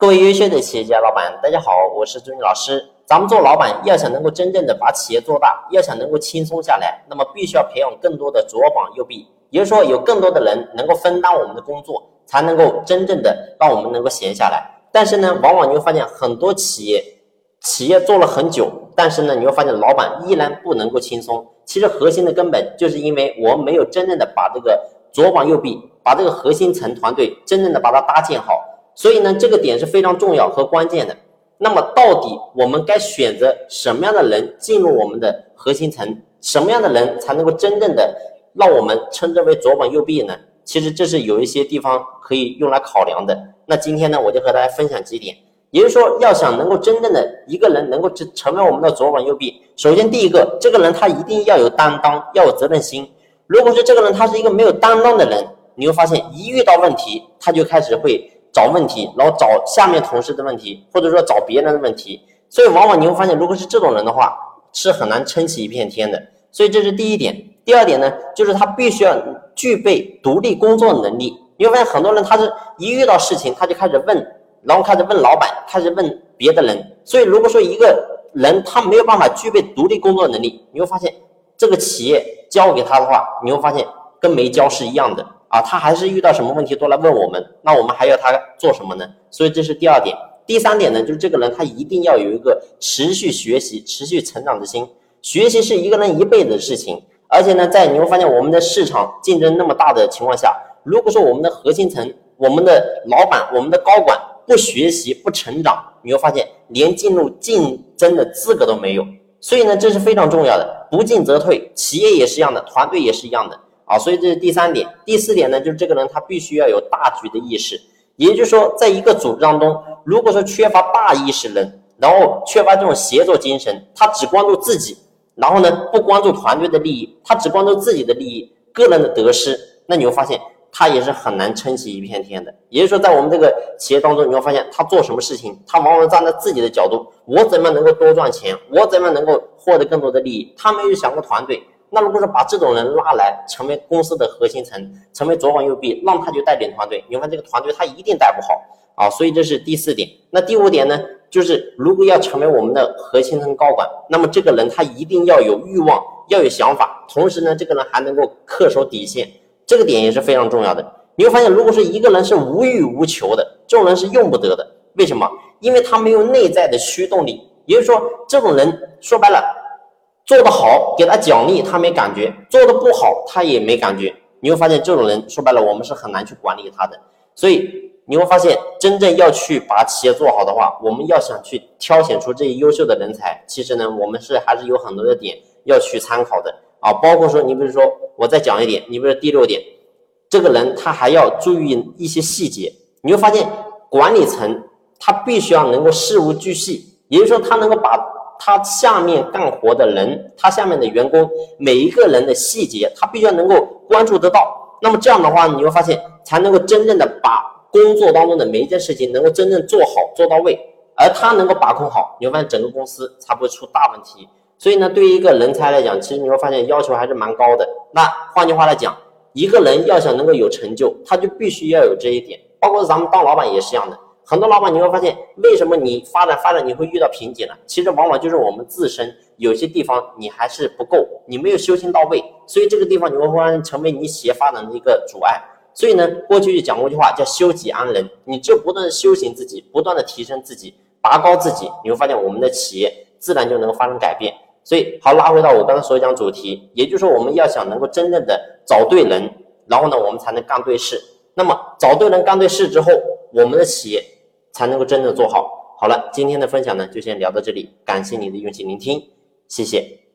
各位优秀的企业家老板，大家好，我是朱军老师。咱们做老板，要想能够真正的把企业做大，要想能够轻松下来，那么必须要培养更多的左膀右臂，也就是说，有更多的人能够分担我们的工作，才能够真正的让我们能够闲下来。但是呢，往往你会发现很多企业，企业做了很久，但是呢，你会发现老板依然不能够轻松。其实核心的根本就是因为我们没有真正的把这个左膀右臂，把这个核心层团队真正的把它搭建好。所以呢，这个点是非常重要和关键的。那么，到底我们该选择什么样的人进入我们的核心层？什么样的人才能够真正的让我们称之为左膀右臂呢？其实这是有一些地方可以用来考量的。那今天呢，我就和大家分享几点。也就是说，要想能够真正的一个人能够成为我们的左膀右臂，首先第一个，这个人他一定要有担当，要有责任心。如果说这个人他是一个没有担当的人，你会发现一遇到问题，他就开始会。找问题，然后找下面同事的问题，或者说找别人的问题，所以往往你会发现，如果是这种人的话，是很难撑起一片天的。所以这是第一点。第二点呢，就是他必须要具备独立工作能力。你会发现很多人，他是一遇到事情他就开始问，然后开始问老板，开始问别的人。所以如果说一个人他没有办法具备独立工作能力，你会发现这个企业交给他的话，你会发现跟没交是一样的。啊，他还是遇到什么问题都来问我们，那我们还要他做什么呢？所以这是第二点。第三点呢，就是这个人他一定要有一个持续学习、持续成长的心。学习是一个人一辈子的事情，而且呢，在你会发现我们的市场竞争那么大的情况下，如果说我们的核心层、我们的老板、我们的高管不学习、不成长，你会发现连进入竞争的资格都没有。所以呢，这是非常重要的，不进则退。企业也是一样的，团队也是一样的。啊，所以这是第三点。第四点呢，就是这个人他必须要有大局的意识，也就是说，在一个组织当中，如果说缺乏大意识人，然后缺乏这种协作精神，他只关注自己，然后呢不关注团队的利益，他只关注自己的利益、个人的得失，那你会发现他也是很难撑起一片天的。也就是说，在我们这个企业当中，你会发现他做什么事情，他往往站在自己的角度，我怎么能够多赚钱，我怎么能够获得更多的利益，他没有想过团队。那如果说把这种人拉来成为公司的核心层，成为左膀右臂，让他去带领团队，你看这个团队他一定带不好啊。所以这是第四点。那第五点呢，就是如果要成为我们的核心层高管，那么这个人他一定要有欲望，要有想法，同时呢，这个人还能够恪守底线，这个点也是非常重要的。你会发现，如果说一个人是无欲无求的，这种人是用不得的。为什么？因为他没有内在的驱动力。也就是说，这种人说白了。做得好，给他奖励，他没感觉；做的不好，他也没感觉。你会发现，这种人说白了，我们是很难去管理他的。所以你会发现，真正要去把企业做好的话，我们要想去挑选出这些优秀的人才，其实呢，我们是还是有很多的点要去参考的啊。包括说，你比如说，我再讲一点，你比如说第六点，这个人他还要注意一些细节。你会发现，管理层他必须要能够事无巨细，也就是说，他能够把。他下面干活的人，他下面的员工，每一个人的细节，他必须要能够关注得到。那么这样的话，你会发现才能够真正的把工作当中的每一件事情能够真正做好做到位，而他能够把控好，你会发现整个公司才不会出大问题。所以呢，对于一个人才来讲，其实你会发现要求还是蛮高的。那换句话来讲，一个人要想能够有成就，他就必须要有这一点，包括咱们当老板也是一样的。很多老板你会发现，为什么你发展发展你会遇到瓶颈呢？其实往往就是我们自身有些地方你还是不够，你没有修行到位，所以这个地方你会发现成为你企业发展的一个阻碍。所以呢，过去就讲过一句话叫修己安人，你就不断的修行自己，不断的提升自己，拔高自己，你会发现我们的企业自然就能够发生改变。所以好拉回到我刚才所讲主题，也就是说我们要想能够真正的找对人，然后呢我们才能干对事。那么找对人干对事之后，我们的企业。才能够真正做好。好了，今天的分享呢，就先聊到这里，感谢你的用心聆听，谢谢。